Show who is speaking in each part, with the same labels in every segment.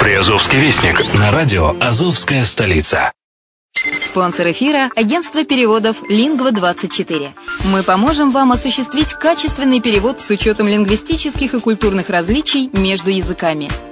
Speaker 1: Приазовский вестник на радио «Азовская столица».
Speaker 2: Спонсор эфира – агентство переводов «Лингва-24». Мы поможем вам осуществить качественный перевод с учетом лингвистических и культурных различий между языками.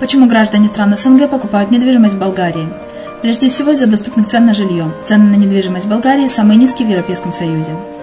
Speaker 3: Почему граждане стран СНГ покупают недвижимость в Болгарии? Прежде всего из-за доступных цен на жилье. Цены на недвижимость в Болгарии самые низкие в Европейском Союзе.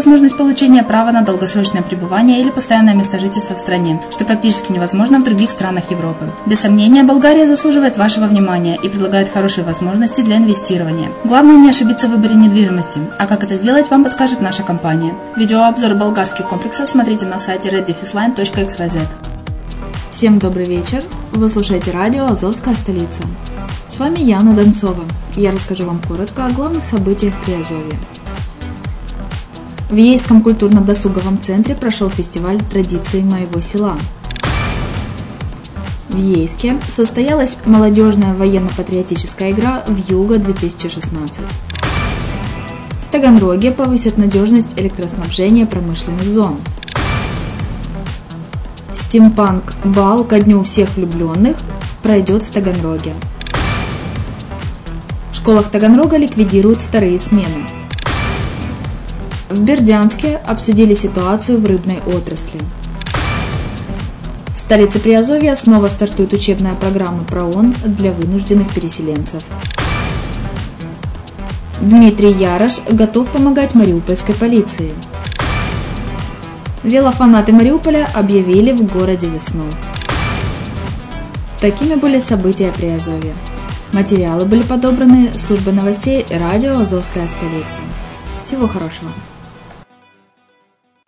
Speaker 3: возможность получения права на долгосрочное пребывание или постоянное место жительства в стране, что практически невозможно в других странах Европы. Без сомнения, Болгария заслуживает вашего внимания и предлагает хорошие возможности для инвестирования. Главное не ошибиться в выборе недвижимости, а как это сделать, вам подскажет наша компания. Видеообзор болгарских комплексов смотрите на сайте reddefisline.xyz. Всем добрый вечер! Вы слушаете радио «Азовская столица». С вами Яна Донцова. Я расскажу вам коротко о главных событиях при Азове. В Ейском культурно-досуговом центре прошел фестиваль традиций моего села. В Ейске состоялась молодежная военно-патриотическая игра в Юго-2016. В Таганроге повысят надежность электроснабжения промышленных зон. Стимпанк бал ко дню всех влюбленных пройдет в Таганроге. В школах Таганрога ликвидируют вторые смены. В Бердянске обсудили ситуацию в рыбной отрасли. В столице Приазовья снова стартует учебная программа ПРООН для вынужденных переселенцев. Дмитрий Ярош готов помогать мариупольской полиции. Велофанаты Мариуполя объявили в городе весну. Такими были события при Азове. Материалы были подобраны службой новостей радио «Азовская столица». Всего хорошего!